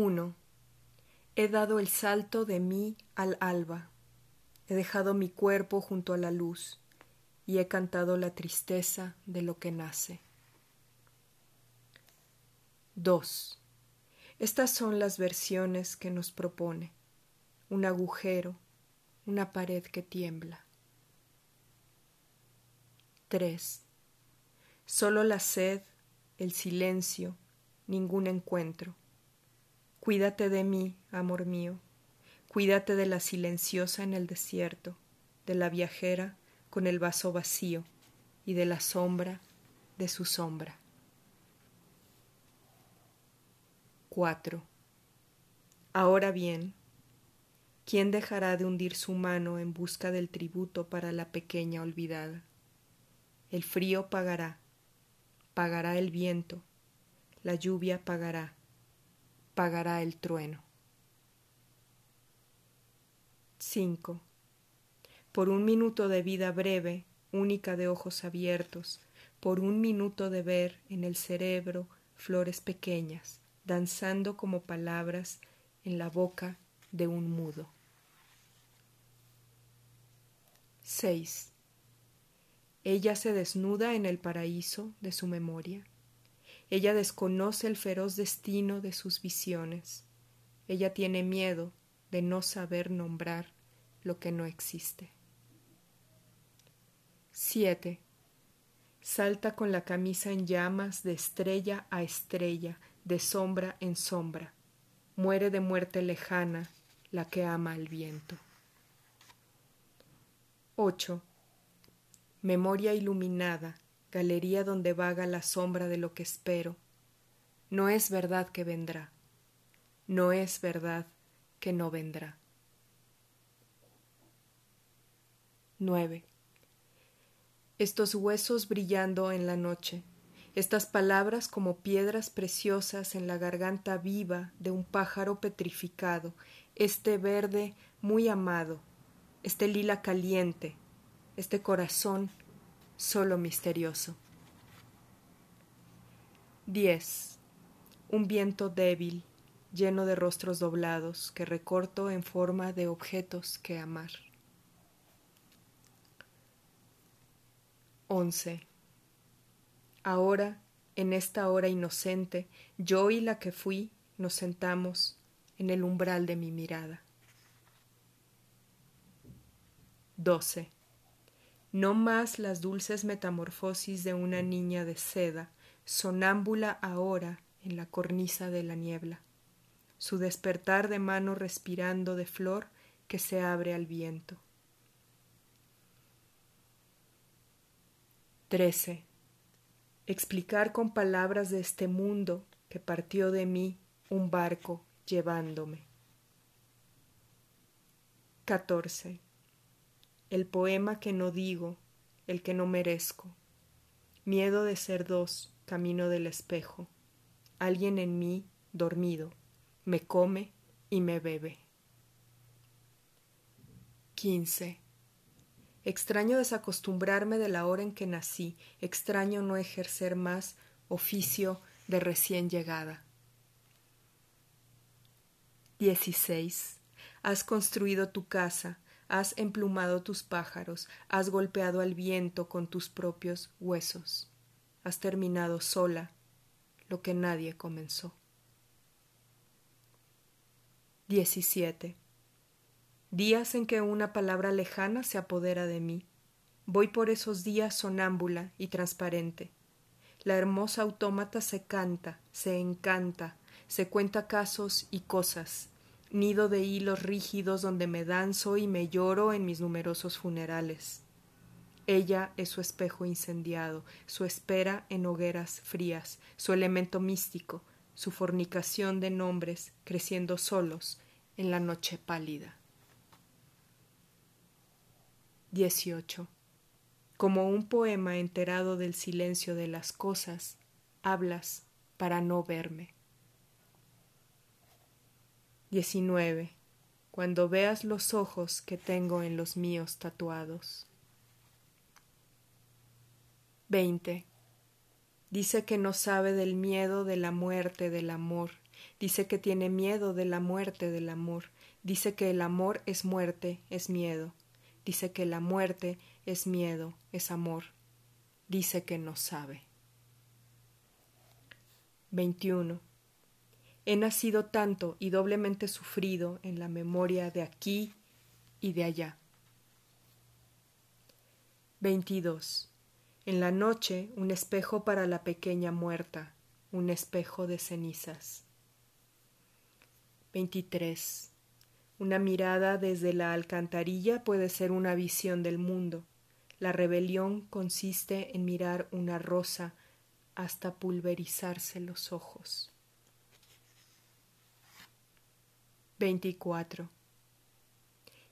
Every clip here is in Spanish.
1. He dado el salto de mí al alba, he dejado mi cuerpo junto a la luz y he cantado la tristeza de lo que nace. 2. Estas son las versiones que nos propone un agujero, una pared que tiembla. 3. Solo la sed, el silencio, ningún encuentro. Cuídate de mí, amor mío, cuídate de la silenciosa en el desierto, de la viajera con el vaso vacío y de la sombra de su sombra. 4. Ahora bien, ¿quién dejará de hundir su mano en busca del tributo para la pequeña olvidada? El frío pagará, pagará el viento, la lluvia pagará, pagará el trueno. 5. Por un minuto de vida breve, única de ojos abiertos, por un minuto de ver en el cerebro flores pequeñas, danzando como palabras en la boca de un mudo. 6. Ella se desnuda en el paraíso de su memoria. Ella desconoce el feroz destino de sus visiones. Ella tiene miedo de no saber nombrar lo que no existe. 7. Salta con la camisa en llamas de estrella a estrella, de sombra en sombra. Muere de muerte lejana la que ama al viento. 8 memoria iluminada, galería donde vaga la sombra de lo que espero. No es verdad que vendrá, no es verdad que no vendrá. 9. Estos huesos brillando en la noche, estas palabras como piedras preciosas en la garganta viva de un pájaro petrificado, este verde muy amado, este lila caliente, este corazón solo misterioso. 10. Un viento débil, lleno de rostros doblados, que recorto en forma de objetos que amar. 11. Ahora, en esta hora inocente, yo y la que fui nos sentamos en el umbral de mi mirada. 12 no más las dulces metamorfosis de una niña de seda, sonámbula ahora en la cornisa de la niebla, su despertar de mano respirando de flor que se abre al viento. 13. Explicar con palabras de este mundo que partió de mí un barco llevándome. 14 el poema que no digo, el que no merezco. Miedo de ser dos, camino del espejo. Alguien en mí, dormido, me come y me bebe. 15. Extraño desacostumbrarme de la hora en que nací, extraño no ejercer más oficio de recién llegada. 16. Has construido tu casa, has emplumado tus pájaros, has golpeado al viento con tus propios huesos, has terminado sola lo que nadie comenzó. 17. Días en que una palabra lejana se apodera de mí. Voy por esos días sonámbula y transparente. La hermosa autómata se canta, se encanta, se cuenta casos y cosas, nido de hilos rígidos donde me danzo y me lloro en mis numerosos funerales. Ella es su espejo incendiado, su espera en hogueras frías, su elemento místico, su fornicación de nombres creciendo solos en la noche pálida. 18. Como un poema enterado del silencio de las cosas, hablas para no verme. 19. Cuando veas los ojos que tengo en los míos tatuados. 20. Dice que no sabe del miedo, de la muerte, del amor, Dice que tiene miedo de la muerte del amor. Dice que el amor es muerte, es miedo. Dice que la muerte es miedo, es amor. Dice que no sabe. 21. He nacido tanto y doblemente sufrido en la memoria de aquí y de allá. 22. En la noche un espejo para la pequeña muerta, un espejo de cenizas. 23. Una mirada desde la alcantarilla puede ser una visión del mundo. La rebelión consiste en mirar una rosa hasta pulverizarse los ojos. 24.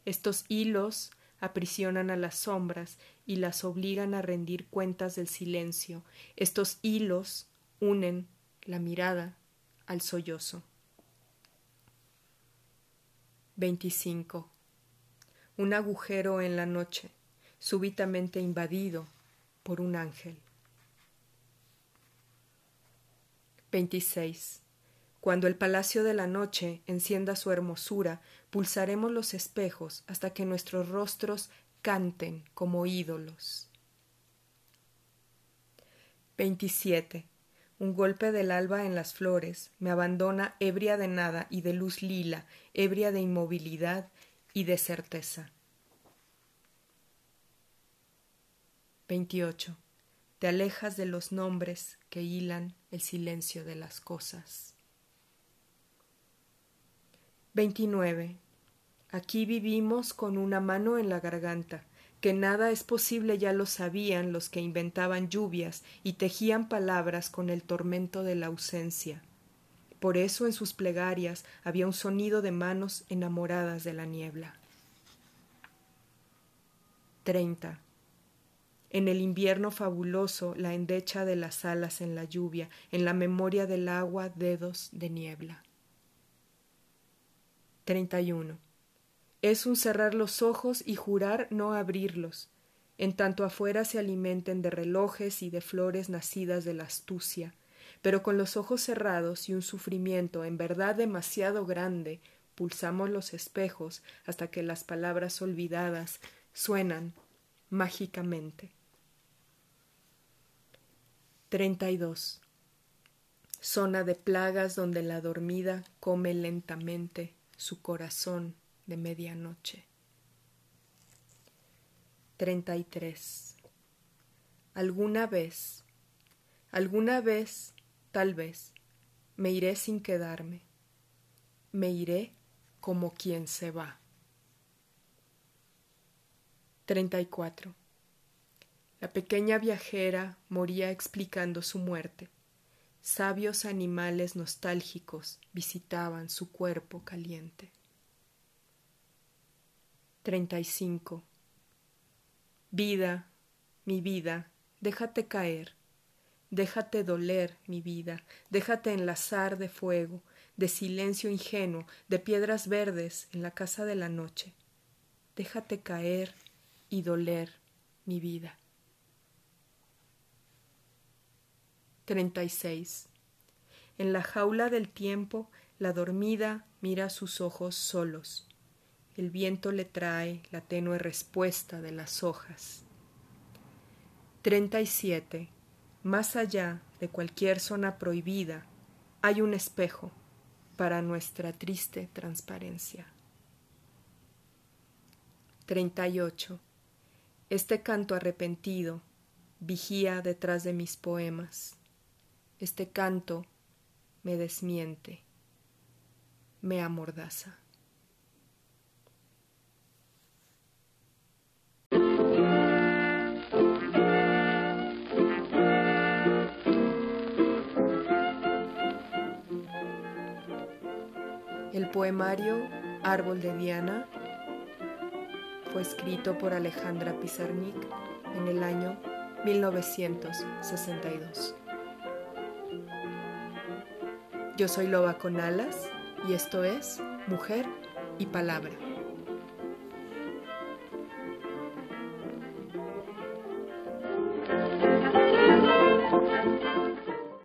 Estos hilos aprisionan a las sombras y las obligan a rendir cuentas del silencio. Estos hilos unen la mirada al sollozo. 25. Un agujero en la noche, súbitamente invadido por un ángel. 26. Cuando el palacio de la noche encienda su hermosura, pulsaremos los espejos hasta que nuestros rostros canten como ídolos. 27. Un golpe del alba en las flores me abandona ebria de nada y de luz lila, ebria de inmovilidad y de certeza. 28. Te alejas de los nombres que hilan el silencio de las cosas. 29. Aquí vivimos con una mano en la garganta, que nada es posible ya lo sabían los que inventaban lluvias y tejían palabras con el tormento de la ausencia. Por eso en sus plegarias había un sonido de manos enamoradas de la niebla. 30. En el invierno fabuloso la endecha de las alas en la lluvia, en la memoria del agua dedos de niebla. 31. Es un cerrar los ojos y jurar no abrirlos, en tanto afuera se alimenten de relojes y de flores nacidas de la astucia, pero con los ojos cerrados y un sufrimiento en verdad demasiado grande, pulsamos los espejos hasta que las palabras olvidadas suenan mágicamente. 32. Zona de plagas donde la dormida come lentamente su corazón de medianoche. 33. Alguna vez, alguna vez, tal vez, me iré sin quedarme, me iré como quien se va. 34. La pequeña viajera moría explicando su muerte sabios animales nostálgicos visitaban su cuerpo caliente. 35. Vida, mi vida, déjate caer, déjate doler, mi vida, déjate enlazar de fuego, de silencio ingenuo, de piedras verdes en la casa de la noche. Déjate caer y doler, mi vida. 36. En la jaula del tiempo, la dormida mira sus ojos solos. El viento le trae la tenue respuesta de las hojas. 37. Más allá de cualquier zona prohibida, hay un espejo para nuestra triste transparencia. 38. Este canto arrepentido vigía detrás de mis poemas. Este canto me desmiente, me amordaza. El poemario Árbol de Diana fue escrito por Alejandra Pizarnik en el año 1962. Yo soy Loba con Alas y esto es Mujer y Palabra.